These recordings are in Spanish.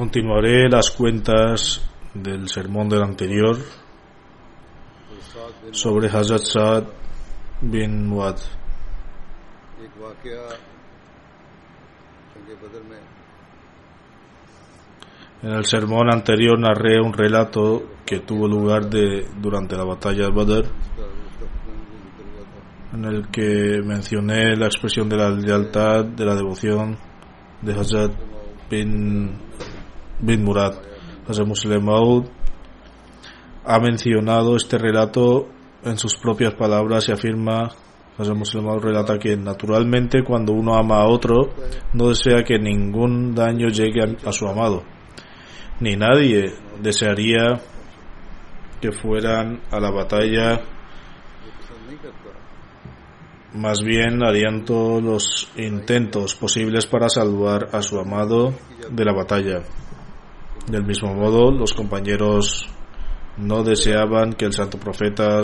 Continuaré las cuentas del sermón del anterior sobre Hazrat Saad bin Wad. En el sermón anterior narré un relato que tuvo lugar de, durante la batalla de Badr, en el que mencioné la expresión de la lealtad, de la devoción de Hazrat bin bin Murad, José Muslim Maud, ha mencionado este relato en sus propias palabras y afirma, José Muslim Maud relata que naturalmente cuando uno ama a otro, no desea que ningún daño llegue a su amado, ni nadie desearía que fueran a la batalla más bien harían todos los intentos posibles para salvar a su amado de la batalla. Del mismo modo, los compañeros no deseaban que el santo profeta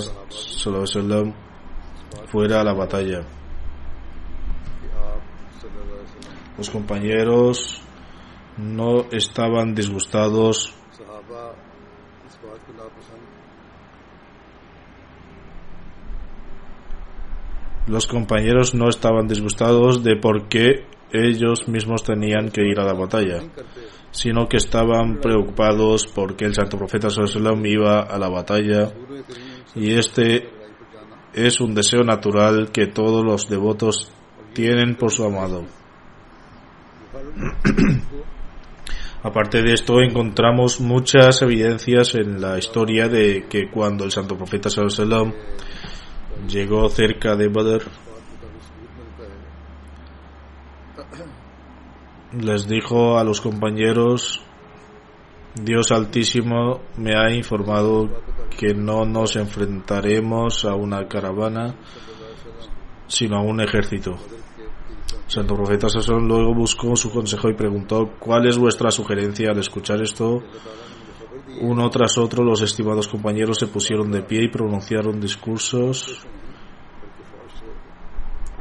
fuera a la batalla. Los compañeros no estaban disgustados los compañeros no estaban disgustados de por qué ellos mismos tenían que ir a la batalla sino que estaban preocupados porque el santo profeta Sallallahu iba a la batalla y este es un deseo natural que todos los devotos tienen por su amado. Aparte de esto, encontramos muchas evidencias en la historia de que cuando el santo profeta Sallallahu llegó cerca de Badr, les dijo a los compañeros, Dios Altísimo me ha informado que no nos enfrentaremos a una caravana, sino a un ejército. Santo Profeta Sasón luego buscó su consejo y preguntó, ¿cuál es vuestra sugerencia? Al escuchar esto, uno tras otro los estimados compañeros se pusieron de pie y pronunciaron discursos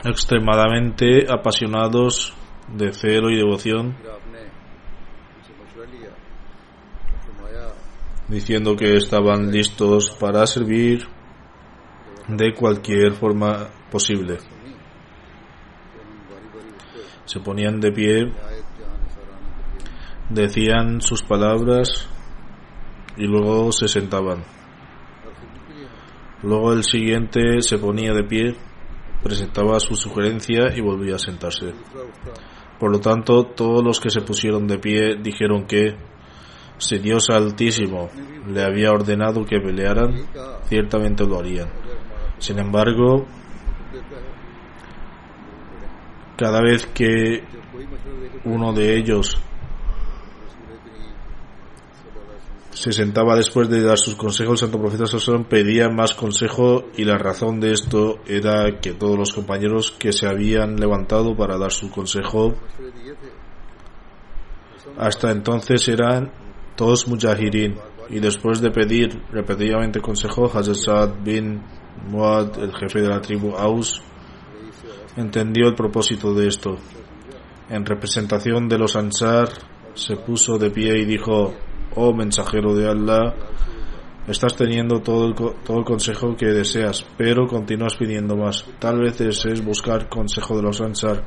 extremadamente apasionados de celo y devoción, diciendo que estaban listos para servir de cualquier forma posible. Se ponían de pie, decían sus palabras y luego se sentaban. Luego el siguiente se ponía de pie, presentaba su sugerencia y volvía a sentarse. Por lo tanto, todos los que se pusieron de pie dijeron que si Dios Altísimo le había ordenado que pelearan, ciertamente lo harían. Sin embargo, cada vez que uno de ellos se sentaba después de dar sus consejos, el santo profeta Sassón pedía más consejo y la razón de esto era que todos los compañeros que se habían levantado para dar su consejo hasta entonces eran todos mujahirin y después de pedir repetidamente consejo, Hazrat bin Muad, el jefe de la tribu Aus, entendió el propósito de esto. En representación de los Ansar, se puso de pie y dijo, oh mensajero de Allah, estás teniendo todo el, todo el consejo que deseas, pero continúas pidiendo más. Tal vez desees buscar consejo de los Ansar.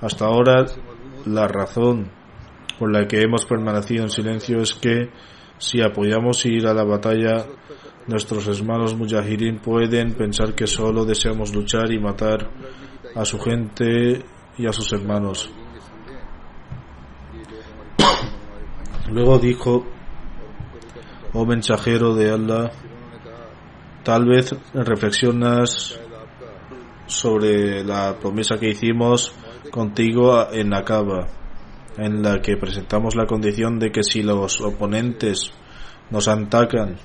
Hasta ahora, la razón por la que hemos permanecido en silencio es que si apoyamos ir a la batalla, nuestros hermanos mujahirin pueden pensar que solo deseamos luchar y matar a su gente y a sus hermanos. Luego dijo, oh mensajero de Allah, tal vez reflexionas sobre la promesa que hicimos contigo en Acaba, en la que presentamos la condición de que si los oponentes nos atacan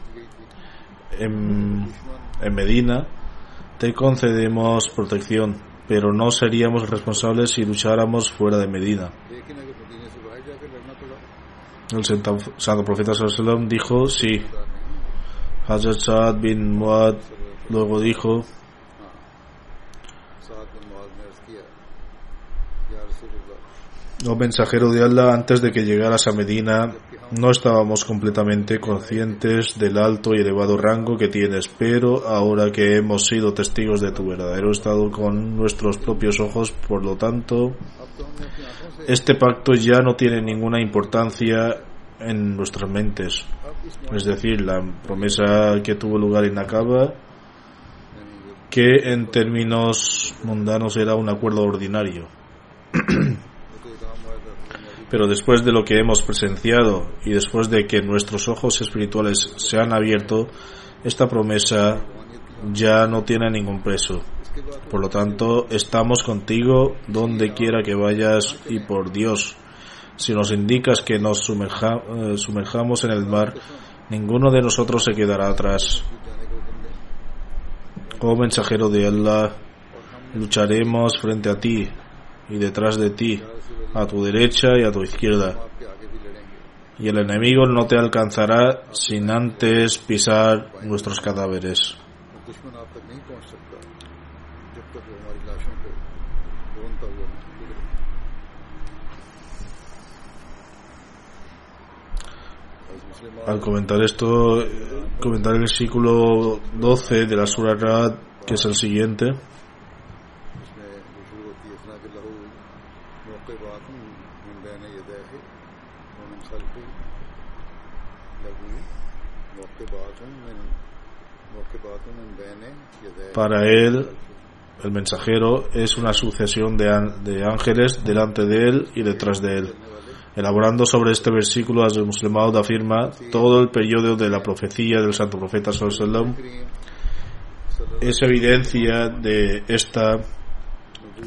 en, en Medina, te concedemos protección, pero no seríamos responsables si lucháramos fuera de Medina. El santo profeta sallam dijo, sí. Hazrat Saad bin Muad luego dijo, Oh mensajero de Allah, antes de que llegaras a Medina, no estábamos completamente conscientes del alto y elevado rango que tienes, pero ahora que hemos sido testigos de tu verdadero estado con nuestros propios ojos, por lo tanto, este pacto ya no tiene ninguna importancia en nuestras mentes. Es decir, la promesa que tuvo lugar en Acaba, que en términos mundanos era un acuerdo ordinario. Pero después de lo que hemos presenciado y después de que nuestros ojos espirituales se han abierto, esta promesa ya no tiene ningún peso. Por lo tanto, estamos contigo donde quiera que vayas y por Dios, si nos indicas que nos sumerjamos en el mar, ninguno de nosotros se quedará atrás. Oh mensajero de Allah, lucharemos frente a ti y detrás de ti a tu derecha y a tu izquierda. Y el enemigo no te alcanzará sin antes pisar nuestros cadáveres. Al comentar esto, comentar el versículo 12 de la Surah que es el siguiente. Para él, el mensajero es una sucesión de, ángeles delante de él y detrás de él. Elaborando sobre este versículo, el Muslimaud afirma todo el periodo de la profecía del santo profeta sallam es evidencia de esta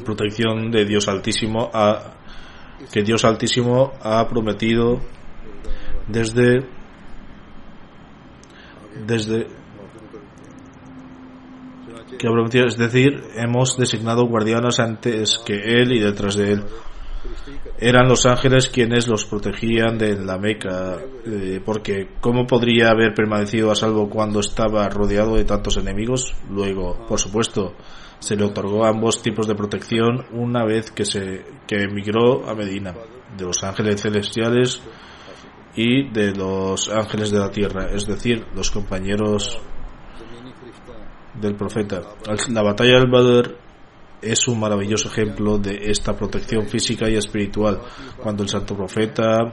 protección de Dios Altísimo a, que Dios Altísimo ha prometido desde desde que ha prometido, es decir, hemos designado guardianes antes que él y detrás de él. Eran los ángeles quienes los protegían de la Meca, eh, porque ¿cómo podría haber permanecido a salvo cuando estaba rodeado de tantos enemigos? Luego, por supuesto, se le otorgó ambos tipos de protección una vez que se que emigró a Medina, de los ángeles celestiales y de los ángeles de la tierra, es decir, los compañeros del profeta. La batalla del Badr es un maravilloso ejemplo de esta protección física y espiritual. Cuando el santo profeta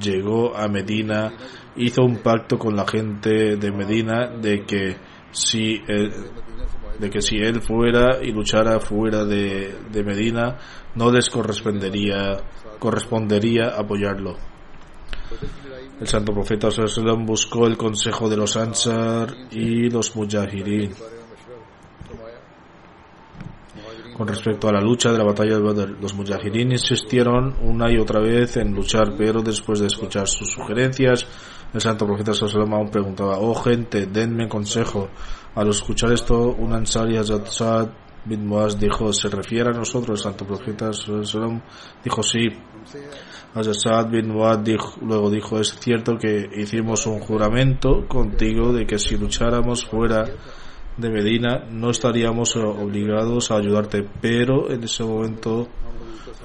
llegó a Medina, hizo un pacto con la gente de Medina de que si él, de que si él fuera y luchara fuera de, de Medina, no les correspondería, apoyarlo. El santo profeta sallam buscó el consejo de los Ansar y los Mujahirin con respecto a la lucha de la batalla de Badr. Los Mujahirin insistieron una y otra vez en luchar, pero después de escuchar sus sugerencias, el santo profeta sallam aún preguntaba, oh gente, denme consejo. Al escuchar esto, un Ansar y Hazrat bin Muaz dijo, ¿se refiere a nosotros el santo profeta? sallam?" Dijo, sí. Hazrat Saad bin Muaz dijo- luego dijo, es cierto que hicimos un juramento contigo de que si lucháramos fuera de Medina no estaríamos obligados a ayudarte, pero en ese momento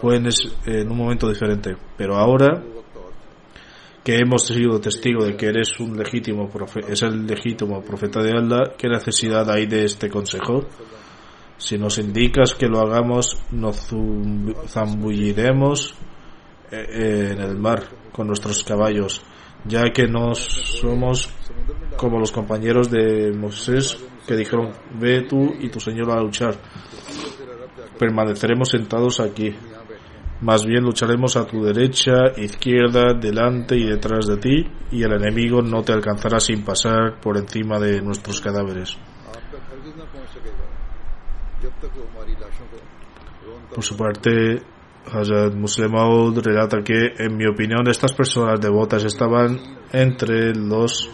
fue en, es- en un momento diferente. Pero ahora que hemos sido testigo de que eres un legítimo es el legítimo profeta de Allah, ¿qué necesidad hay de este consejo? Si nos indicas que lo hagamos, nos zambulliremos eh, eh, en el mar con nuestros caballos, ya que no somos como los compañeros de Moisés que dijeron, ve tú y tu Señor a luchar. Permaneceremos sentados aquí más bien lucharemos a tu derecha, izquierda, delante y detrás de ti, y el enemigo no te alcanzará sin pasar por encima de nuestros cadáveres. Por su parte, Hazrat Muslimaud relata que, en mi opinión, estas personas devotas estaban entre los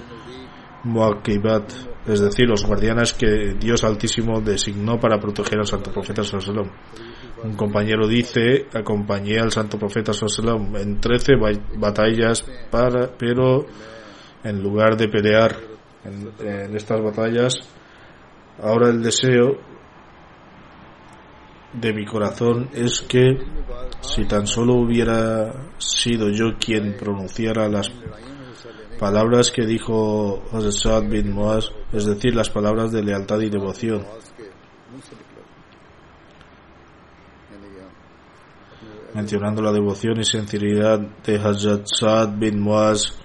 Muakibat, es decir, los guardianes que Dios Altísimo designó para proteger al Santo Profeta Sallallahu. Un compañero dice, acompañé al Santo Profeta Sallallahu en 13 ba- batallas, pero en lugar de pelear en estas batallas, ahora el deseo de mi corazón es que si tan solo hubiera sido yo quien pronunciara las palabras que dijo Hazrat bin Moaz, es decir, las palabras de lealtad y devoción. Mencionando la devoción y sinceridad de Hazrat Saad bin Moaz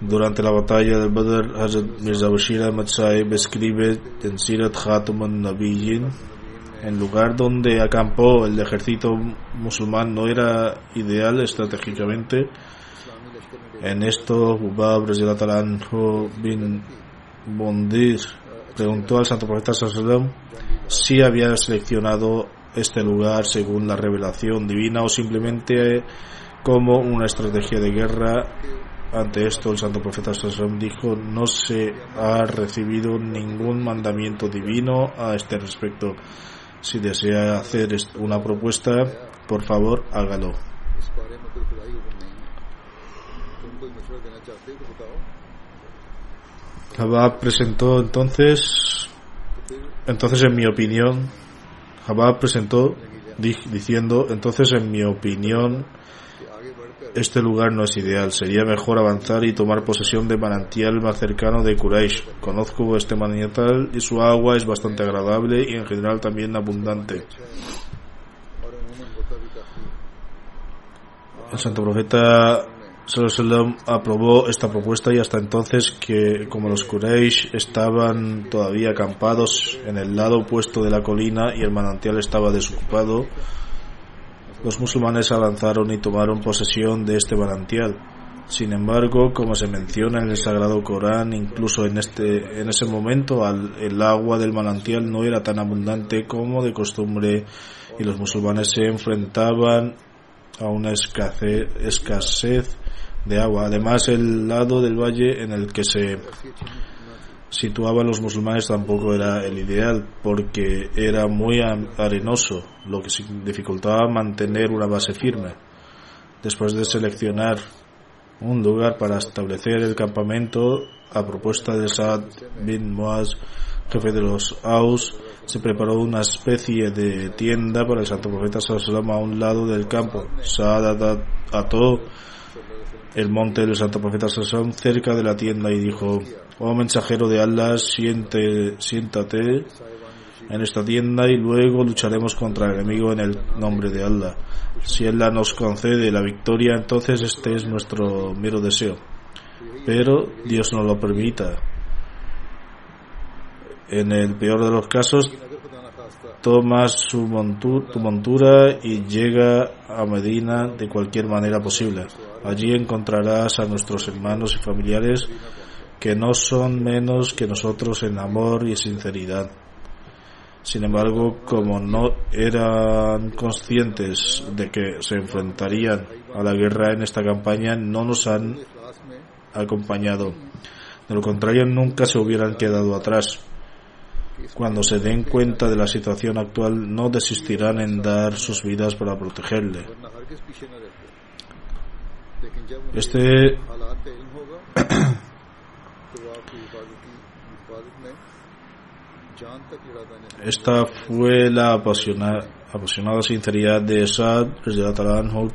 durante la batalla de Badr, Hazrat Mirza Bashir Ahmad Saib escribe en Sirat Khatum al-Nabiyyin el lugar donde acampó el ejército musulmán no era ideal estratégicamente en esto, Ubab bin Bondir preguntó al Santo Profeta Sallallahu si había seleccionado este lugar según la revelación divina o simplemente como una estrategia de guerra. Ante esto, el Santo Profeta Sallallahu dijo: No se ha recibido ningún mandamiento divino a este respecto. Si desea hacer una propuesta, por favor, hágalo. Jabab presentó entonces, entonces en mi opinión, Jabab presentó diciendo, entonces en mi opinión, este lugar no es ideal. Sería mejor avanzar y tomar posesión de manantial más cercano de Quraysh. Conozco este manantial y su agua es bastante agradable y en general también abundante. El santo profeta alaihi wasallam aprobó esta propuesta y hasta entonces que como los Quraysh estaban todavía acampados en el lado opuesto de la colina y el manantial estaba desocupado, los musulmanes avanzaron y tomaron posesión de este manantial. Sin embargo, como se menciona en el Sagrado Corán, incluso en este en ese momento al- el agua del manantial no era tan abundante como de costumbre y los musulmanes se enfrentaban a una escasez de agua. Además, el lado del valle en el que se situaban los musulmanes tampoco era el ideal porque era muy arenoso, lo que dificultaba mantener una base firme. Después de seleccionar un lugar para establecer el campamento, a propuesta de Saad bin Muaz, jefe de los Aus, se preparó una especie de tienda para el santo profeta sallallahu a un lado del campo. Saad at- ató el monte del santo profeta wasallam cerca de la tienda y dijo, oh mensajero de Allah, siente, siéntate en esta tienda y luego lucharemos contra el enemigo en el nombre de Allah. Si Allah nos concede la victoria, entonces este es nuestro mero deseo. Pero Dios no lo permita. En el peor de los casos, toma su montura y llega a Medina de cualquier manera posible. Allí encontrarás a nuestros hermanos y familiares que no son menos que nosotros en amor y sinceridad. Sin embargo, como no eran conscientes de que se enfrentarían a la guerra en esta campaña, no nos han acompañado. De lo contrario, nunca se hubieran quedado atrás cuando se den cuenta de la situación actual, no desistirán en dar sus vidas para protegerle. Este Esta fue la apasionada, apasionada sinceridad de Saad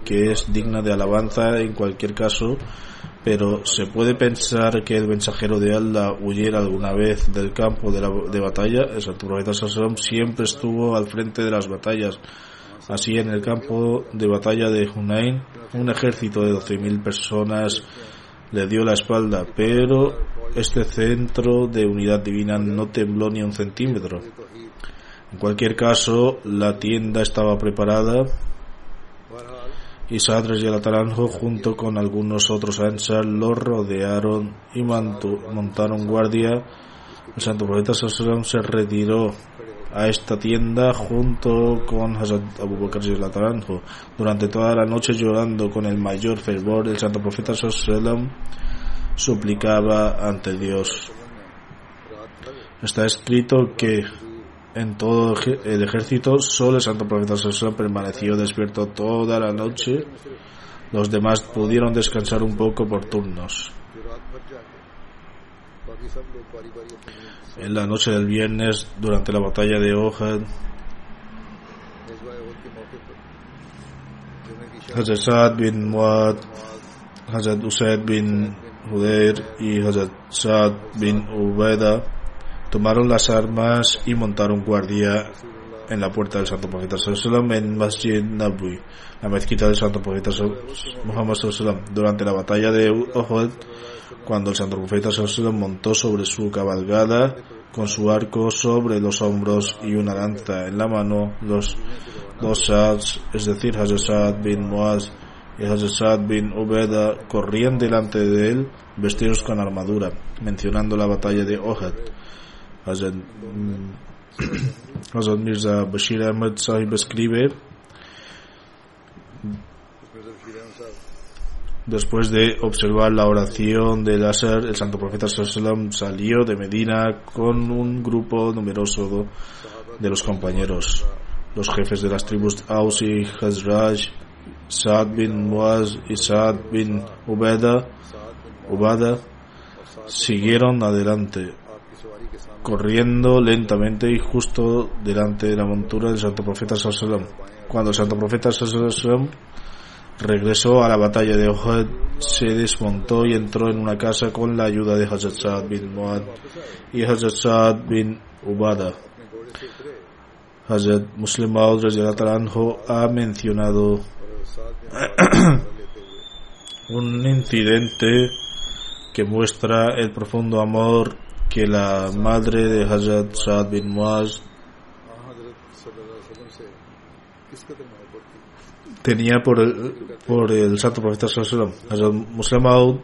que es digna de alabanza en cualquier caso pero ¿se puede pensar que el mensajero de Allah huyera alguna vez del campo de, la, de batalla? El Santo Profeta Sassalam siempre estuvo al frente de las batallas. Así, en el campo de batalla de Hunain, un ejército de 12.000 personas le dio la espalda, pero este centro de unidad divina no tembló ni un centímetro. En cualquier caso, la tienda estaba preparada y Saad junto con algunos otros Ansar lo rodearon y mantu, montaron guardia. El santo profeta Sassalam se retiró a esta tienda junto con Hazrat Abu Bakr Zalataranjo durante toda la noche llorando con el mayor fervor el santo profeta Sassalam suplicaba ante Dios está escrito que en todo el ejército, solo el santo profeta Sansón permaneció despierto toda la noche. Los demás pudieron descansar un poco por turnos. En la noche del viernes, durante la batalla de Ohad, Hazrat bin Muad, Hazrat Usaid bin Hudair y Hazrat Saad bin Ubaidah tomaron las armas y montaron guardia en la puerta del Santo Profeta Sallallahu en Masjid Nabawi, la mezquita del Santo Profeta Muhammad Sallallahu durante la batalla de Uhud, cuando el Santo Profeta Sallallahu montó sobre su cabalgada con su arco sobre los hombros y una lanza en la mano, los dos Saads, es decir, Hazrat bin Muaz y Hazrat bin Ubeda, corrían delante de él vestidos con armadura, mencionando la batalla de Uhud. Hazrat, mm, Hazrat Mirza Bashir Ahmad Sahib escribe Después de observar la oración de Lázaro, el santo profeta Sallam salió de Medina con un grupo numeroso de los compañeros. Los jefes de las tribus Aus y Hazraj, Saad bin Muaz y Saad bin Ubada, Ubada siguieron adelante corriendo lentamente y justo delante de la montura del Santo Profeta Salom. Cuando el Santo Profeta Salom regresó a la batalla de Ohad, se desmontó y entró en una casa con la ayuda de Hazrat Saad bin Muad y Hazrat Saad bin Ubada. Hazrat Muslim Maud ha mencionado un incidente que muestra el profundo amor que la madre de Hazrat Saad bin Muaz tenía por el, por el santo profeta Sallallahu Muslim Aud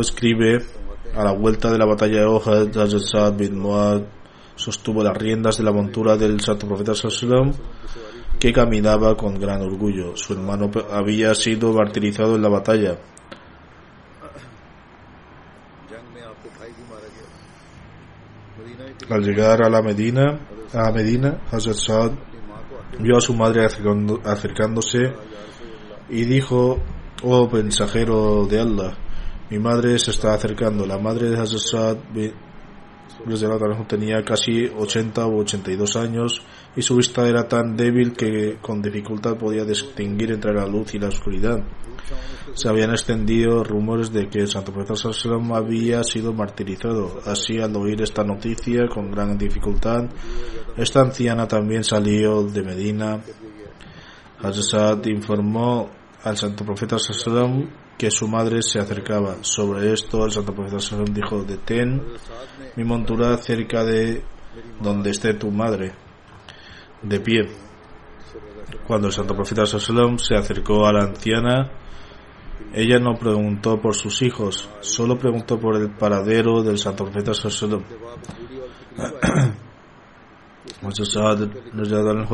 escribe a la vuelta de la batalla de Oja Hazrat Saad bin Muaz sostuvo las riendas de la montura del santo profeta Sallallahu que caminaba con gran orgullo. Su hermano había sido martirizado en la batalla Al llegar a la Medina, a Medina, Hazrat Saad vio a su madre acercándose y dijo, oh mensajero de Allah, mi madre se está acercando. La madre de Hazrat Saad tenía casi 80 u 82 años y su vista era tan débil que con dificultad podía distinguir entre la luz y la oscuridad se habían extendido rumores de que el Santo Profesor Salom había sido martirizado. Así, al oír esta noticia con gran dificultad, esta anciana también salió de Medina. Hazrat informó al Santo Profeta Salom que su madre se acercaba. Sobre esto, el Santo Profeta Salom dijo: Detén mi montura cerca de donde esté tu madre, de pie. Cuando el Santo Profeta Salom se acercó a la anciana, ella no preguntó por sus hijos, solo preguntó por el paradero del santo profeta Sallallahu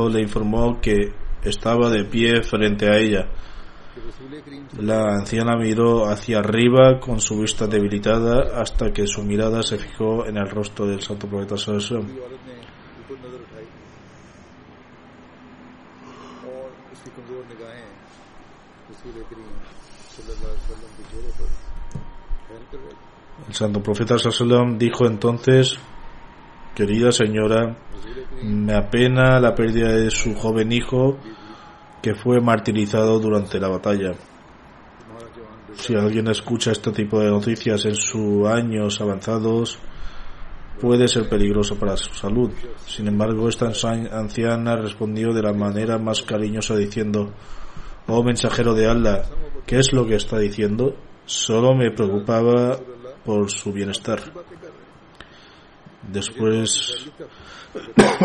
le informó que estaba de pie frente a ella. La anciana miró hacia arriba con su vista debilitada hasta que su mirada se fijó en el rostro del santo profeta Sallallahu El santo profeta Sassalam dijo entonces, querida señora, me apena la pérdida de su joven hijo que fue martirizado durante la batalla. Si alguien escucha este tipo de noticias en sus años avanzados, puede ser peligroso para su salud. Sin embargo, esta anciana respondió de la manera más cariñosa diciendo, Oh mensajero de Allah, ¿qué es lo que está diciendo? Solo me preocupaba por su bienestar. Después,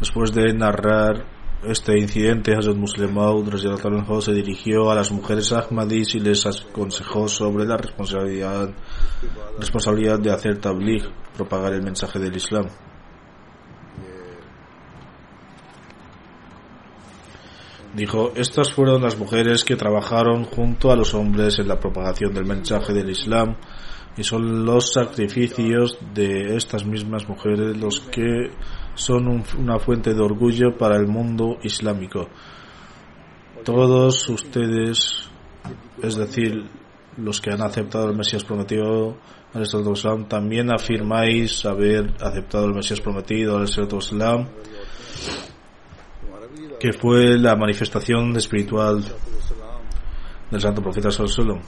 después de narrar este incidente, Hazrat Muslimaud se dirigió a las mujeres Ahmadis y les aconsejó sobre la responsabilidad, responsabilidad de hacer tabligh, propagar el mensaje del Islam. Dijo, estas fueron las mujeres que trabajaron junto a los hombres en la propagación del mensaje del Islam y son los sacrificios de estas mismas mujeres los que son una fuente de orgullo para el mundo islámico. Todos ustedes, es decir, los que han aceptado el Mesías prometido, al Islam, también afirmáis haber aceptado el Mesías prometido, al Islam que fue la manifestación espiritual del santo profeta Sallallahu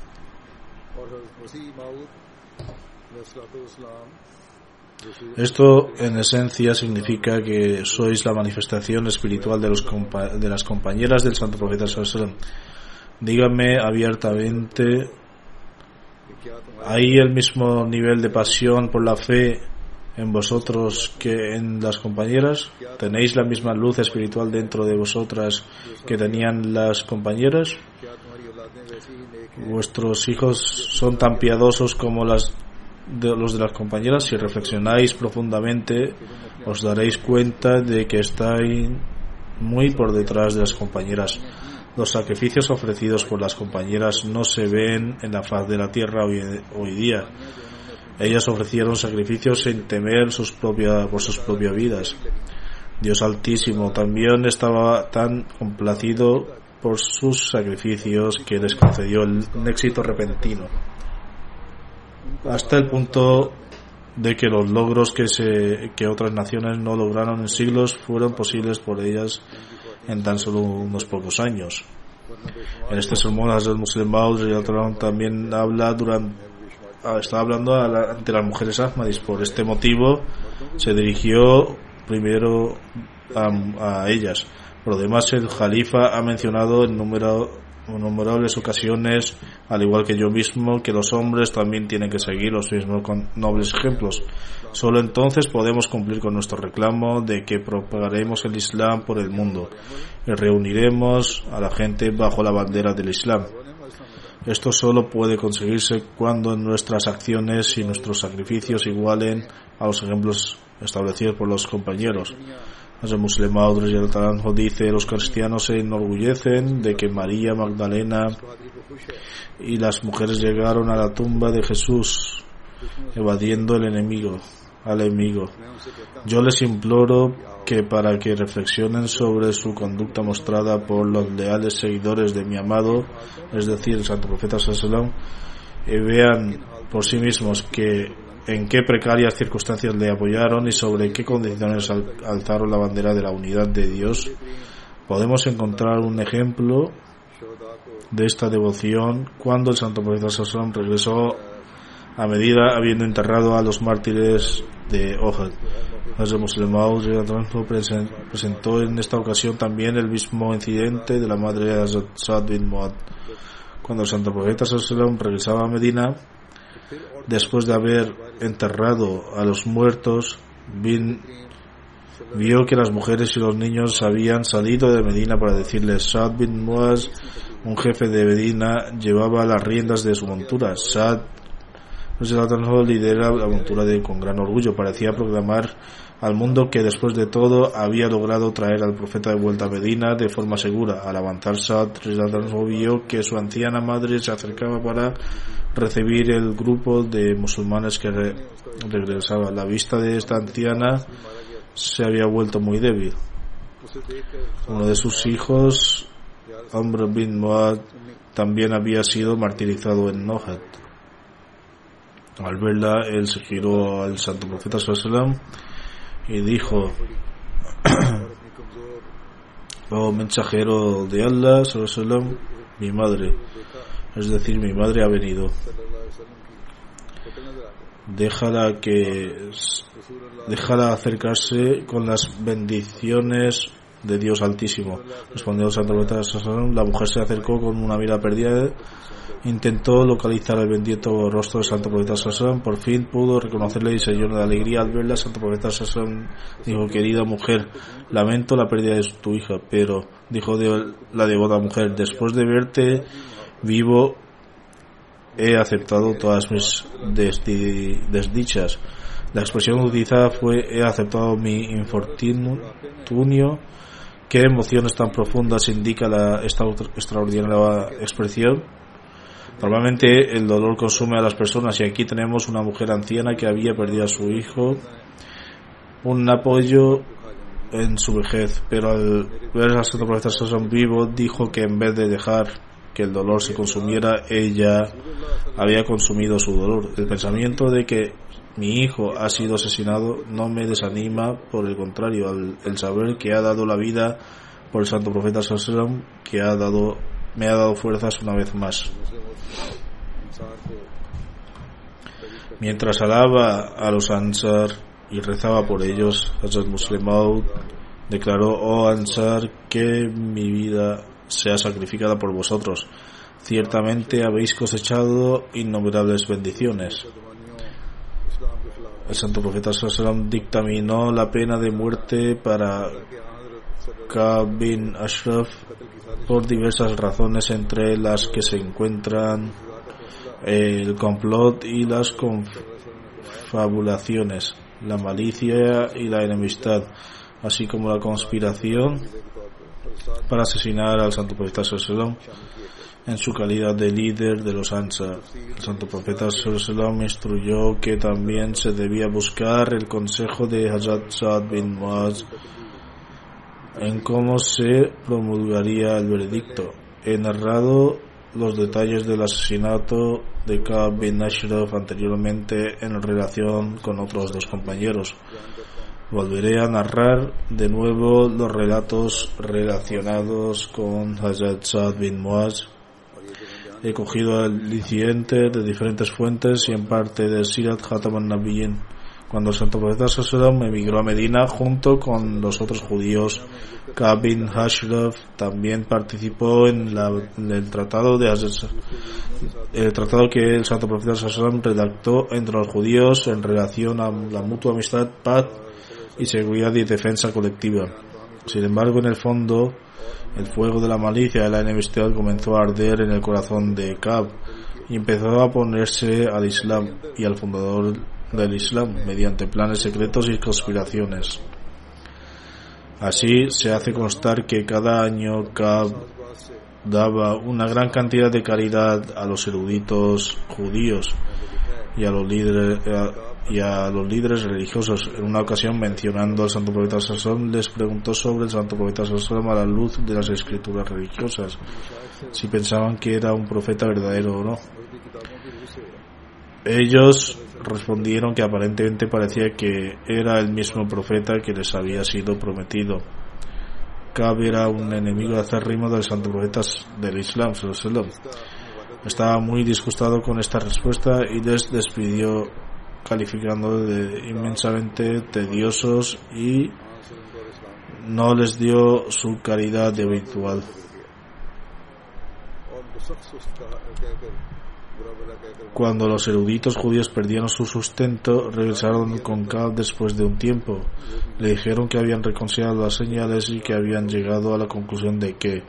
esto en esencia significa que sois la manifestación espiritual de, los compa de las compañeras del Santo Profeta Sallallahu Díganme abiertamente, ¿hay el mismo nivel de pasión por la fe en vosotros que en las compañeras? ¿Tenéis la misma luz espiritual dentro de vosotras que tenían las compañeras? ¿Vuestros hijos son tan piadosos como las de los de las compañeras? Si reflexionáis profundamente, os daréis cuenta de que estáis muy por detrás de las compañeras. Los sacrificios ofrecidos por las compañeras no se ven en la faz de la tierra hoy día ellas ofrecieron sacrificios sin temer sus propias por sus propias vidas Dios Altísimo también estaba tan complacido por sus sacrificios que les concedió el- un éxito repentino, hasta el punto de que los logros que, se, que otras naciones no lograron en siglos fueron posibles por ellas en tan solo unos pocos años. En este sermón, Hazrat Maud también habla durante, ah, está hablando a la- ante las mujeres Ahmadis. Por este motivo, se dirigió primero a, a ellas. Por lo demás, el Jalifa ha mencionado en número, innumerables ocasiones, al igual que yo mismo, que los hombres también tienen que seguir los mismos con nobles ejemplos. Solo entonces podemos cumplir con nuestro reclamo de que propagaremos el Islam por el mundo y reuniremos a la gente bajo la bandera del Islam. Esto solo puede conseguirse cuando nuestras acciones y nuestros sacrificios igualen a los ejemplos establecidos por los compañeros. El musulmán Audrey dice, los cristianos se enorgullecen de que María Magdalena y las mujeres llegaron a la tumba de Jesús, evadiendo el enemigo, al enemigo. Yo les imploro que para que reflexionen sobre su conducta mostrada por los leales seguidores de mi amado, es decir, el Santo Profeta Sallallahu eh, y vean por sí mismos que en qué precarias circunstancias le apoyaron y sobre qué condiciones alzaron la bandera de la unidad de Dios, podemos encontrar un ejemplo de esta devoción cuando el Santo Profeta Sassam regresó a medida habiendo enterrado a los mártires de Ohad. Hazrat presentó en esta ocasión también el mismo incidente de la madre de Hazrat bin Muad. Cuando el Santo Profeta Sallallahu regresaba a Medina, después de haber enterrado a los muertos, vio que las mujeres y los niños habían salido de Medina para decirles Saad bin Muaz, un jefe de Medina, llevaba las riendas de su montura. Saad anhu, lidera la montura de, con gran orgullo. Parecía proclamar al mundo que después de todo había logrado traer al profeta de vuelta a Medina de forma segura. Al avanzar Sad, vio que su anciana madre se acercaba para recibir el grupo de musulmanes que regresaba. La vista de esta anciana se había vuelto muy débil. Uno de sus hijos, Amr bin Muad, también había sido martirizado en Nohat. Al verla, él se giró al santo profeta sallam y dijo, oh mensajero de Allah sallam, mi madre, es decir, mi madre ha venido. Déjala que déjala acercarse con las bendiciones de Dios Altísimo. Respondió el santo profeta la mujer se acercó con una mirada perdida intentó localizar el bendito rostro del santo profeta Sassan, por fin pudo reconocerle y se llenó de alegría al verla. Santo profeta Sassan dijo, querida mujer, lamento la pérdida de tu hija, pero, dijo la devota mujer, después de verte vivo, he aceptado todas mis desdichas. La expresión utilizada fue, he aceptado mi infortunio. ¿Qué emociones tan profundas indica la, esta extraordinaria expresión? Normalmente el dolor consume a las personas y aquí tenemos una mujer anciana que había perdido a su hijo, un apoyo en su vejez, pero al ver a Santo Profeta Sasson vivo dijo que en vez de dejar que el dolor se consumiera, ella había consumido su dolor. El pensamiento de que mi hijo ha sido asesinado no me desanima, por el contrario, el saber que ha dado la vida por el Santo Profeta Sasson, que ha dado, me ha dado fuerzas una vez más. Mientras alaba a los Ansar y rezaba por ellos, Hazrat Muslim declaró, oh Ansar, que mi vida sea sacrificada por vosotros. Ciertamente habéis cosechado innumerables bendiciones. El santo profeta Sallam dictaminó la pena de muerte para Bin Ashraf por diversas razones entre las que se encuentran el complot y las confabulaciones, la malicia y la enemistad, así como la conspiración para asesinar al santo profeta Sallallahu en su calidad de líder de los Ansar. El santo profeta Sallallahu instruyó que también se debía buscar el consejo de Hazrat Saad bin Muaz en cómo se promulgaría el veredicto. He narrado los detalles del asesinato de Ka'b bin Ashraf anteriormente en relación con otros dos compañeros. Volveré a narrar de nuevo los relatos relacionados con Hazrat Saad bin Muaz. He cogido el incidente de diferentes fuentes y en parte de Sirat Khatam al-Nabiyyin cuando el santo profeta Sallallahu emigró a Medina junto con los otros judíos. Kabin Hashraf también participó en, el tratado de el tratado que el santo profeta Sallallahu redactó entre los judíos en relación a la mutua amistad, paz y seguridad y defensa colectiva. Sin embargo, en el fondo, el fuego de la malicia y la enemistad comenzó a arder en el corazón de Kab y empezó a ponerse al Islam y al fundador del Islam mediante planes secretos y conspiraciones. Así se hace constar que cada año Kab daba una gran cantidad de caridad a los eruditos judíos y a los líderes y a los líderes religiosos. En una ocasión, mencionando al santo profeta Sassón, les preguntó sobre el santo profeta Sassón a la luz de las escrituras religiosas, si pensaban que era un profeta verdadero o no. Ellos respondieron que aparentemente parecía que era el mismo profeta que les había sido prometido. Kab era un enemigo acérrimo del santo profeta del Islam. Estaba muy disgustado con esta respuesta y les despidió calificando de inmensamente tediosos y no les dio su caridad de habitual. Cuando los eruditos judíos perdieron su sustento, regresaron con Kab después de un tiempo. Le dijeron que habían reconciliado las señales y que habían llegado a la conclusión de que,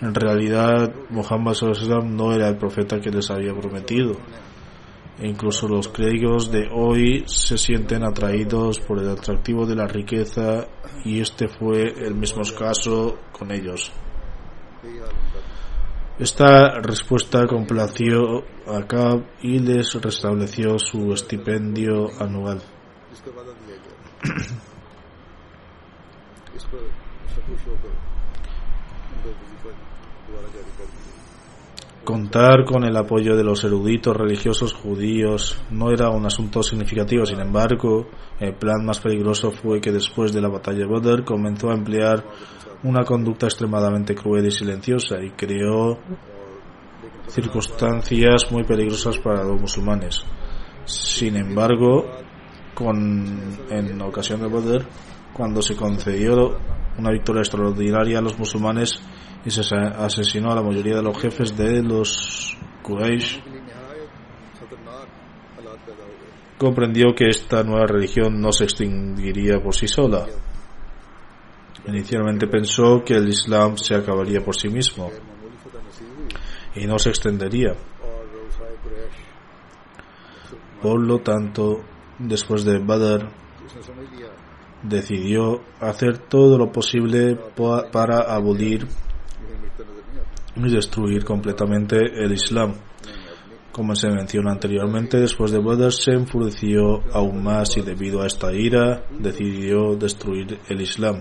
en realidad, Muhammad no era el profeta que les había prometido. E incluso los clérigos de hoy se sienten atraídos por el atractivo de la riqueza y este fue el mismo caso con ellos. Esta respuesta complació a Cab y les restableció su estipendio anual. Contar con el apoyo de los eruditos religiosos judíos no era un asunto significativo, sin embargo, el plan más peligroso fue que después de la batalla de Badr comenzó a emplear una conducta extremadamente cruel y silenciosa y creó circunstancias muy peligrosas para los musulmanes. Sin embargo, con, en ocasión de poder, cuando se concedió una victoria extraordinaria a los musulmanes y se asesinó a la mayoría de los jefes de los Quraysh, comprendió que esta nueva religión no se extinguiría por sí sola Inicialmente pensó que el Islam se acabaría por sí mismo y no se extendería. Por lo tanto, después de Badr, decidió hacer todo lo posible para abolir y destruir completamente el Islam. Como se menciona anteriormente, después de Badr se enfureció aún más y debido a esta ira decidió destruir el Islam.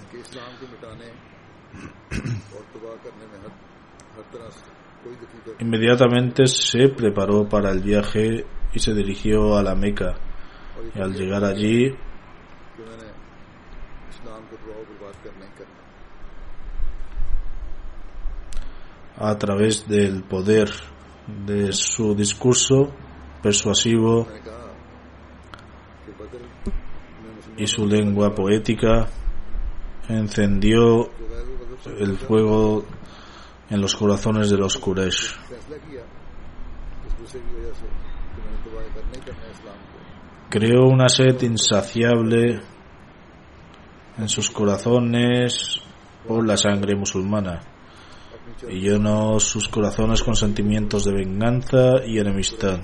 Inmediatamente se preparó para el viaje y se dirigió a la Meca. Y al llegar allí, a través del poder de su discurso persuasivo y su lengua poética encendió el fuego en los corazones de los Quraysh. Creó una sed insaciable en sus corazones por la sangre musulmana y llenó sus corazones con sentimientos de venganza y enemistad.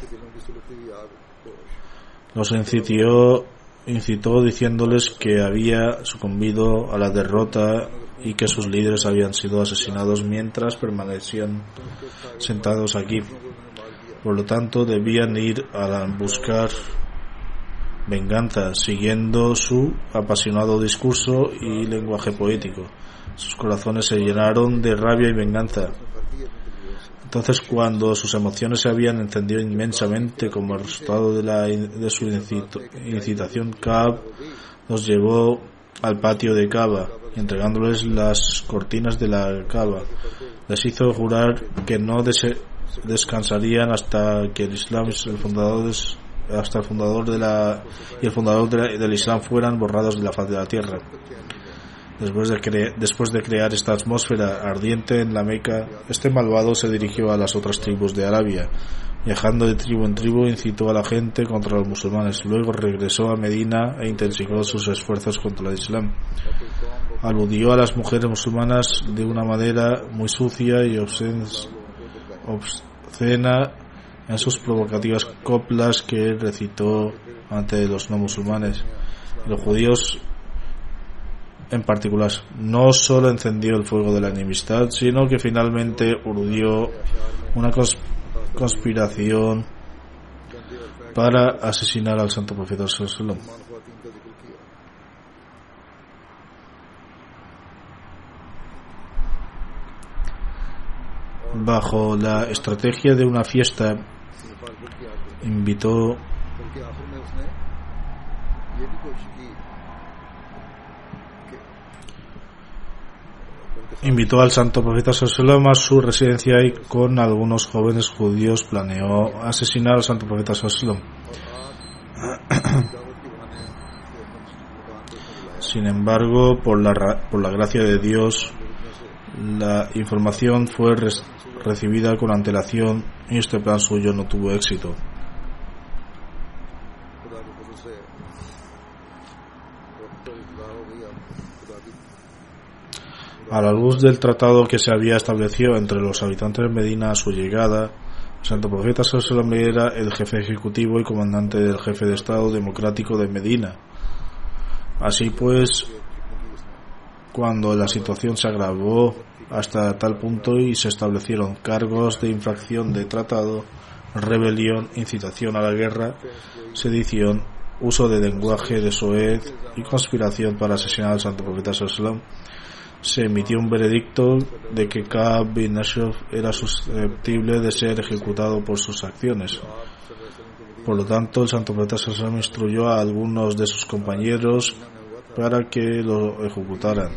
Los incitó, incitó diciéndoles que había sucumbido a la derrota y que sus líderes habían sido asesinados mientras permanecían sentados aquí. Por lo tanto, debían ir a buscar venganza, siguiendo su apasionado discurso y lenguaje poético. Sus corazones se llenaron de rabia y venganza. Entonces, cuando sus emociones se habían encendido inmensamente como resultado de, la, de su incitación, Kaab los llevó al patio de y entregándoles las cortinas de la Kaaba. Les hizo jurar que no descansarían hasta que el Islam y el fundador hasta el fundador de la y el fundador del Islam fueran borrados de la faz de la tierra. Después de, después de crear esta atmósfera ardiente en la Meca, este malvado se dirigió a las otras tribus de Arabia. Viajando de tribu en tribu, incitó a la gente contra los musulmanes. Luego regresó a Medina e intensificó sus esfuerzos contra el Islam. Aludió a las mujeres musulmanas de una manera muy sucia y obscen- obscena en sus provocativas coplas que recitó ante los no musulmanes. Los judíos en particular no solo encendió el fuego de la enemistad, sino que finalmente urdió una conspiración para asesinar al santo profeta Sallallahu Bajo la estrategia de una fiesta, invitó invitó al santo profeta Sallallahu a su residencia y con algunos jóvenes judíos planeó asesinar al santo profeta Sallallahu Sin embargo, por la, por la gracia de Dios, la información fue recibida con antelación y este plan suyo no tuvo éxito. A la luz del tratado que se había establecido entre los habitantes de Medina a su llegada, santo profeta Sallallahu era el jefe ejecutivo y comandante del jefe de Estado democrático de Medina. Así pues, cuando la situación se agravó hasta tal punto y se establecieron cargos de infracción de tratado, rebelión, incitación a la guerra, sedición, uso de lenguaje de soez y conspiración para asesinar al santo profeta Sallallahu se emitió un veredicto de que Ka'b bin Ashraf era susceptible de ser ejecutado por sus acciones. Por lo tanto, el santo profeta Sallallahu instruyó a algunos de sus compañeros para que lo ejecutaran.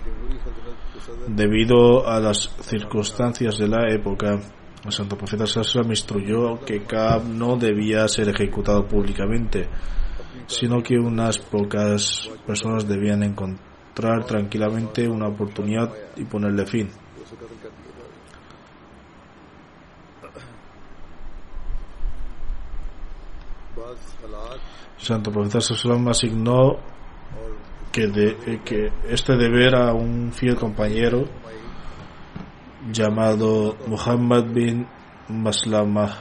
Debido a las circunstancias de la época, el santo profeta Sallallahu instruyó que Kaab no debía ser ejecutado públicamente, sino que unas pocas personas debían encontrar tranquilamente una oportunidad y ponerle fin. Santo profeta Sallallahu asignó de, que este deber a un fiel compañero llamado Muhammad bin Maslama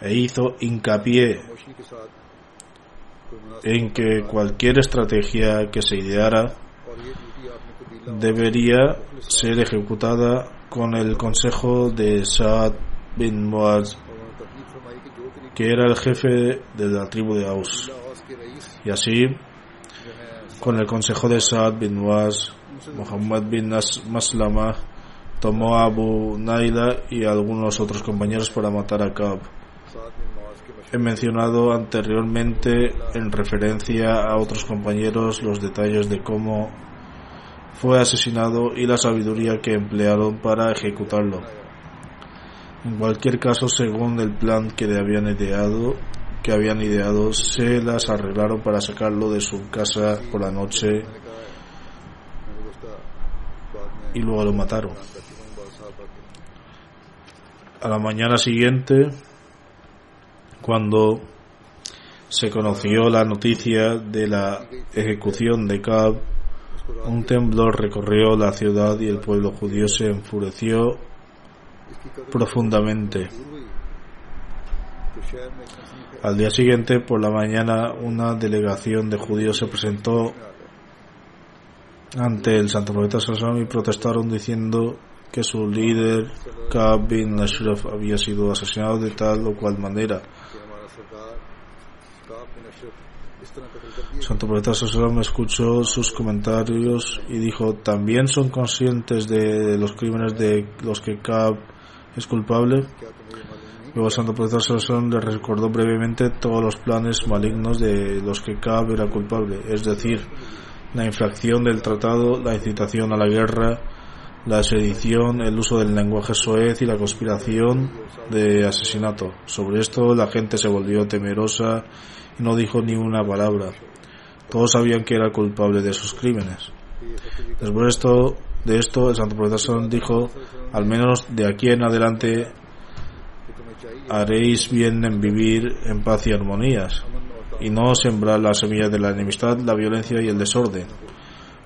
e hizo hincapié en que cualquier estrategia que se ideara debería ser ejecutada con el consejo de Saad bin Muaz, que era el jefe de la tribu de Aus. Y así, con el consejo de Saad bin Muaz, Muhammad bin Maslama tomó a Abu Naila y algunos otros compañeros para matar a Kab. He mencionado anteriormente en referencia a otros compañeros los detalles de cómo fue asesinado y la sabiduría que emplearon para ejecutarlo. En cualquier caso, según el plan que habían ideado, que habían ideado, se las arreglaron para sacarlo de su casa por la noche y luego lo mataron. A la mañana siguiente, cuando se conoció la noticia de la ejecución de Cab, un temblor recorrió la ciudad y el pueblo judío se enfureció profundamente. Al día siguiente, por la mañana, una delegación de judíos se presentó ante el santo profeta Sassam y protestaron diciendo que su líder, Ka'b bin Ashraf, había sido asesinado de tal o cual manera. Santo Profeta Sallallahu escuchó sus comentarios y dijo, ¿también son conscientes de los crímenes de los que Ka'b es culpable? Luego Santo Profeta Sallallahu le recordó brevemente todos los planes malignos de los que Ka'b era culpable, es decir, la infracción del tratado, la incitación a la guerra, la sedición, el uso del lenguaje soez y la conspiración de asesinato. Sobre esto la gente se volvió temerosa y no dijo ni una palabra. Todos sabían que era culpable de sus crímenes. Después de esto, de esto el santo profeta dijo, al menos de aquí en adelante haréis bien en vivir en paz y armonías, y no sembrar las semillas de la enemistad, la violencia y el desorden.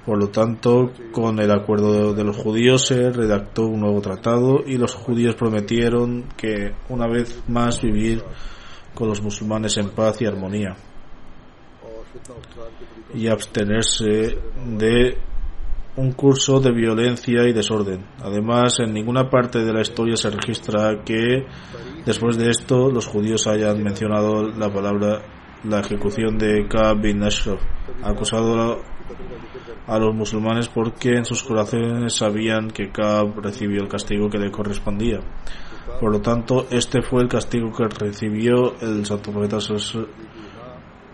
Por lo tanto, con el acuerdo de los judíos se redactó un nuevo tratado y los judíos prometieron que una vez más vivir con los musulmanes en paz y armonía y abstenerse de un curso de violencia y desorden. Además, en ninguna parte de la historia se registra que después de esto los judíos hayan mencionado la palabra la ejecución de Ka'b bin Ashraf, acusado a los musulmanes porque en sus corazones sabían que Ka'b recibió el castigo que le correspondía. Por lo tanto, este fue el castigo que recibió el santo profeta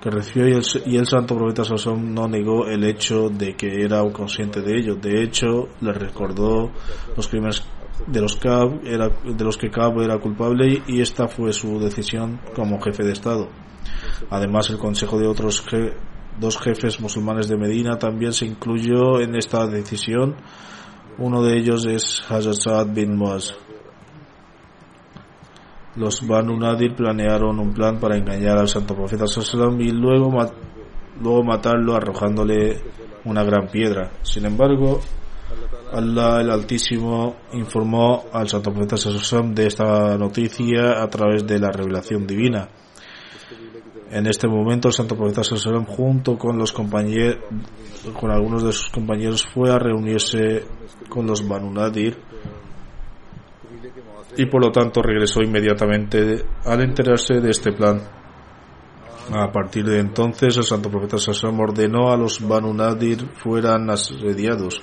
que recibió y el, y el santo profeta Sasón no negó el hecho de que era consciente de ello. De hecho, le recordó los crímenes de los, era, de los que Cabo era culpable y esta fue su decisión como jefe de Estado. Además, el consejo de otros dos jefes musulmanes de Medina también se incluyó en esta decisión. Uno de ellos es Hazrat bin Muaz. Los Banu Nadir planearon un plan para engañar al santo profeta y luego, luego matarlo arrojándole una gran piedra. Sin embargo, Allah el Altísimo informó al Santo Profeta de esta noticia a través de la revelación divina. En este momento el Santo Profeta Sallallahu junto con los compañeros, con algunos de sus compañeros fue a reunirse con los Banu Nadir y por lo tanto regresó inmediatamente al enterarse de este plan. A partir de entonces el Santo Profeta Sallallahu ordenó a los Banu Nadir fueran asediados.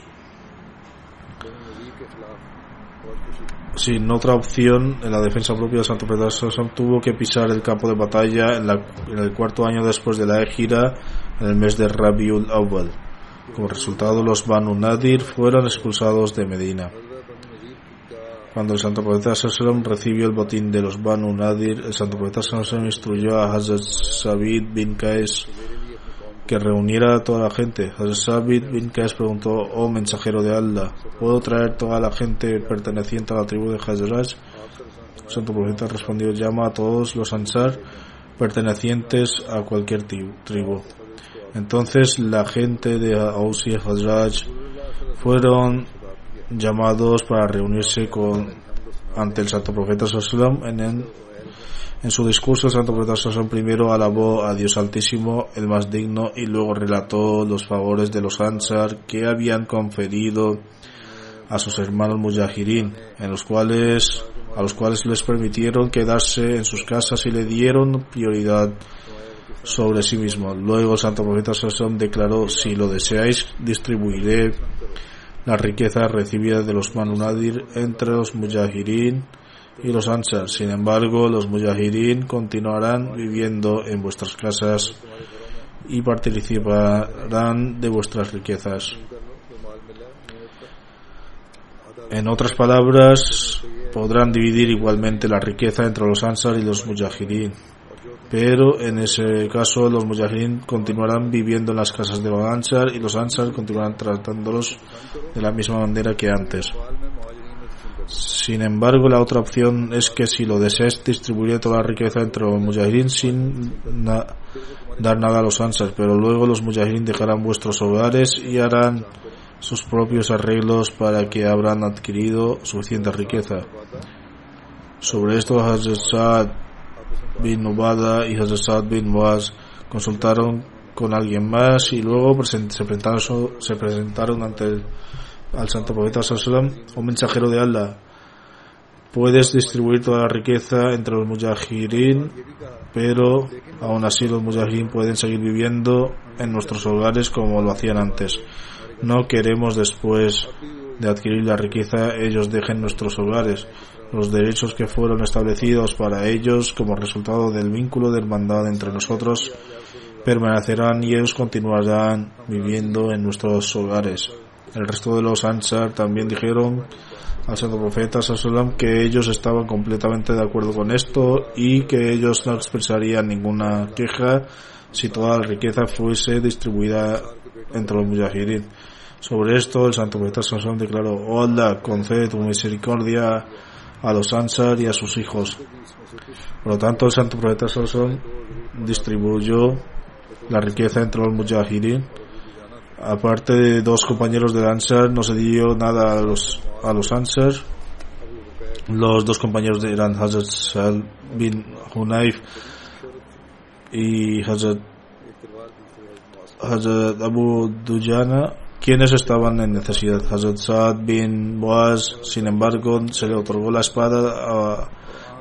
Sin otra opción en la defensa propia de Santo Pedro tuvo que pisar el campo de batalla en, el cuarto año después de la égida en el mes de Rabiul Awwal. Como resultado, los Banu Nadir fueron expulsados de Medina. Cuando el Santo Profeta Sallam recibió el botín de los Banu Nadir, el Santo Profeta Sallam instruyó a Hazrat Sabid bin Qais que reuniera a toda la gente. Sabit bin preguntó, oh mensajero de Allah, ¿puedo traer toda la gente perteneciente a la tribu de Hazraj? Santo profeta respondió, llama a todos los Ansar pertenecientes a cualquier tribu. Entonces la gente de Aus y Hazraj fueron llamados para reunirse con ante el santo profeta sallam en en su discurso, Santo Profeta primero alabó a Dios Altísimo, el más digno, y luego relató los favores de los Ansar que habían conferido a sus hermanos Mujahirin, en los cuales, a los cuales les permitieron quedarse en sus casas y le dieron prioridad sobre sí mismo. Luego Santo Profeta Sassón declaró, si lo deseáis, distribuiré la riqueza recibida de los Manunadir entre los Mujahirin, y los Ansar. Sin embargo, los Mujahirin continuarán viviendo en vuestras casas y participarán de vuestras riquezas. En otras palabras, podrán dividir igualmente la riqueza entre los Ansar y los Mujahirin. Pero en ese caso los Mujahirin continuarán viviendo en las casas de los Ansar y los Ansar continuarán tratándolos de la misma manera que antes. Sin embargo, la otra opción es que si lo deseas, distribuiré toda la riqueza entre los mujahirin sin dar nada a los ansar, pero luego los mujahirin dejarán vuestros hogares y harán sus propios arreglos para que habrán adquirido suficiente riqueza. Sobre esto, Hazrat bin Ubada y Hazrat bin Muaz consultaron con alguien más y luego se presentaron, se presentaron ante el al santo profeta sallam, un mensajero de Allah, puedes distribuir toda la riqueza entre los mujahirin, pero aún así los mujahirin pueden seguir viviendo en nuestros hogares como lo hacían antes. No queremos después de adquirir la riqueza ellos dejen nuestros hogares. Los derechos que fueron establecidos para ellos como resultado del vínculo de hermandad entre nosotros permanecerán y ellos continuarán viviendo en nuestros hogares. El resto de los Ansar también dijeron al santo profeta Sallam que ellos estaban completamente de acuerdo con esto y que ellos no expresarían ninguna queja si toda la riqueza fuese distribuida entre los mujahirin. Sobre esto, el santo profeta Sallam declaró, oh Allah, concede tu misericordia a los Ansar y a sus hijos. Por lo tanto, el santo profeta Sallam distribuyó la riqueza entre los mujahirin aparte de dos compañeros del Ansar, no se dio nada a los, a los Ansar. Los dos compañeros de eran Hazrat bin Hunayf y Hazrat, Hazrat Abu Dujana, quienes estaban en necesidad. Hazrat Saad bin Boaz, sin embargo, se le otorgó la espada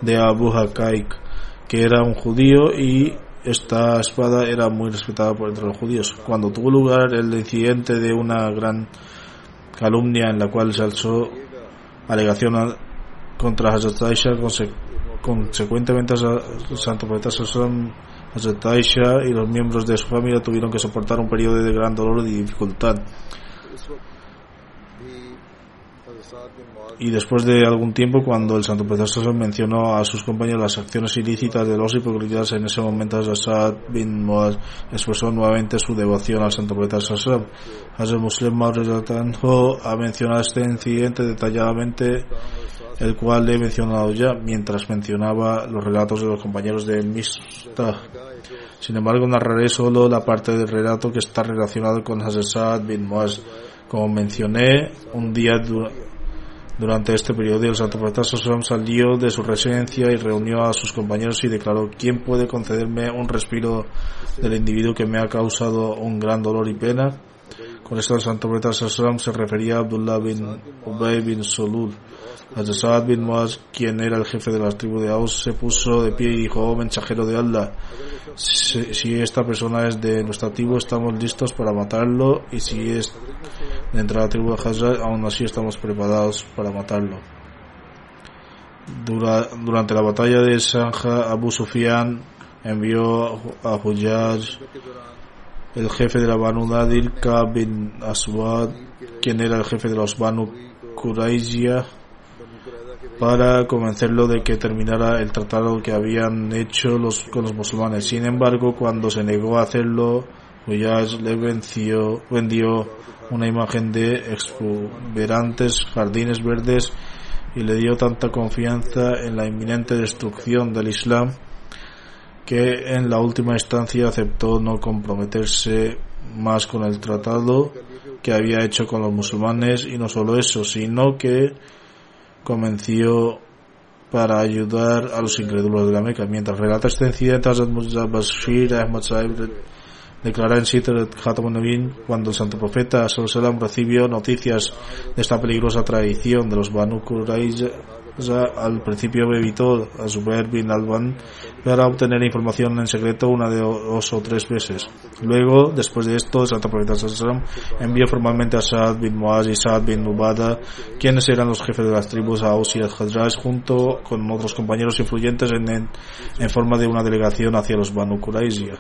de Abu Hakaik, que era un judío y esta espada era muy respetada por entre los judíos. Cuando tuvo lugar el incidente de una gran calumnia en la cual se alzó alegación contra Hazrat Aisha, consecuentemente santo profeta Hazrat Aisha y los miembros de su familia tuvieron que soportar un periodo de gran dolor y dificultad. Y después de algún tiempo cuando el santo profesor mencionó a sus compañeros las acciones ilícitas de los hipócritas en ese momento Asad bin Muaz expresó nuevamente su devoción al santo profeta Hazrat Muslim ha mencionado este incidente detalladamente el cual he mencionado ya mientras mencionaba los relatos de los compañeros de Mistah sin embargo narraré solo la parte del relato que está relacionado con Hazrat bin Muaz. Como mencioné, un día durante este periodo el santo profeta Sallallahu salió de su residencia y reunió a sus compañeros y declaró ¿quién puede concederme un respiro del individuo que me ha causado un gran dolor y pena? Con esto el santo profeta Sallallahu se refería a Abdullah bin Ubay bin Solul. Hazrat bin Muaz, quien era el jefe de las tribus de Aus, se puso de pie y dijo, oh mensajero de Allah, si, si esta persona es de nuestra tribu, estamos listos para matarlo, y si es dentro de la tribu de Hazrat, aún así estamos preparados para matarlo. Dura- durante la batalla de Sanja, Abu Sufyan envió a Huyaj, el jefe de la Banu Nadir, Ka'b bin Aswad, quien era el jefe de los Banu Qurayziyah, para convencerlo de que terminara el tratado que habían hecho los, con los musulmanes. Sin embargo, cuando se negó a hacerlo, Huyaj le venció, vendió una imagen de exuberantes jardines verdes y le dio tanta confianza en la inminente destrucción del Islam que en la última instancia aceptó no comprometerse más con el tratado que había hecho con los musulmanes y no solo eso, sino que convenció para ayudar a los incrédulos de la Meca. Mientras relata este incidente, Hazrat Mirza Bashir Ahmad Sahib declara en Sitr Khatam cuando el santo profeta Sallallahu recibió noticias de esta peligrosa tradición de los Banu Qurayza al principio evitó a Zubair bin Alban para obtener información en secreto una de dos o tres veces. Luego, después de esto, el santo profeta Sallallahu envió formalmente a Saad bin Muaz y Saad bin Ubada, quienes eran los jefes de las tribus Aus y al-Hadraj, junto con otros compañeros influyentes en, en, forma de una delegación hacia los Banu Qurayza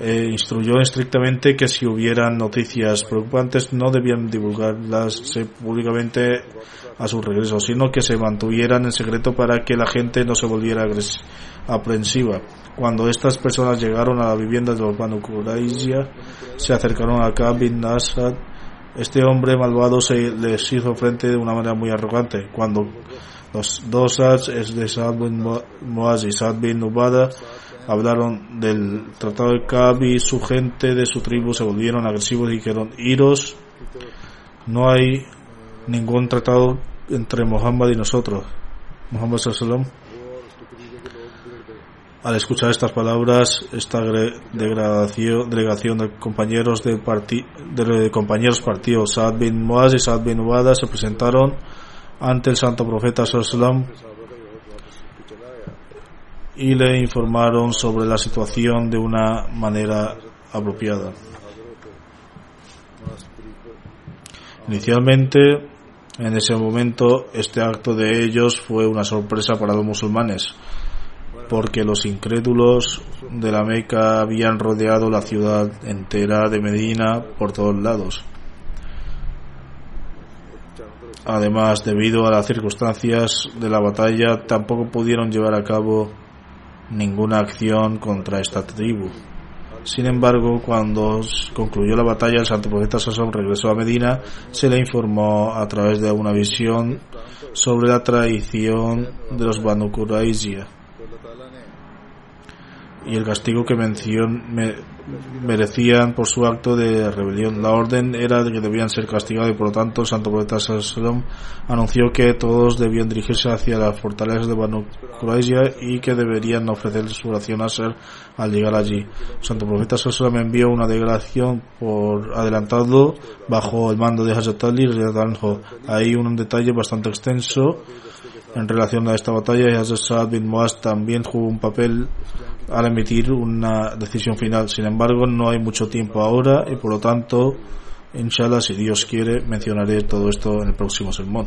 eh, instruyó estrictamente que si hubieran noticias preocupantes no debían divulgarlas eh, públicamente a su regreso, sino que se mantuvieran en secreto para que la gente no se volviera aprensiva. Cuando estas personas llegaron a la vivienda de los Banu Qurayza, se acercaron a Ka'b bin Asad. Este hombre malvado se les hizo frente de una manera muy arrogante. Cuando los dos Ads, es de Saad bin Muaz y Saad bin Ubada, hablaron del tratado de Ka'b y su gente de su tribu se volvieron agresivos y dijeron, iros, no hay ningún tratado entre Muhammad y nosotros. Muhammad sallallahu al escuchar estas palabras, esta delegación de compañeros de, parti- de compañeros partidos, Saad bin Muaz y Saad bin Ubada, se presentaron ante el santo profeta sallallahu y le informaron sobre la situación de una manera apropiada. Inicialmente, en ese momento, este acto de ellos fue una sorpresa para los musulmanes, porque los incrédulos de la Meca habían rodeado la ciudad entera de Medina por todos lados. Además, debido a las circunstancias de la batalla, tampoco pudieron llevar a cabo ninguna acción contra esta tribu. Sin embargo, cuando concluyó la batalla, el santo profeta Sasson regresó a Medina, se le informó a través de una visión sobre la traición de los Banu y el castigo que mencion, me, merecían por su acto de rebelión. La orden era de que debían ser castigados y por lo tanto santo profeta Sallallahu anunció que todos debían dirigirse hacia las fortalezas de Banu Qurayza y que deberían ofrecer su oración a ser al llegar allí. Santo profeta Sallallahu envió una delegación por adelantado bajo el mando de Hazrat Ali anhu. Hay un detalle bastante extenso en relación a esta batalla y Hazrat bin Muaz también jugó un papel al emitir una decisión final. Sin embargo, no hay mucho tiempo ahora y por lo tanto, inshallah, si Dios quiere, mencionaré todo esto en el próximo sermón.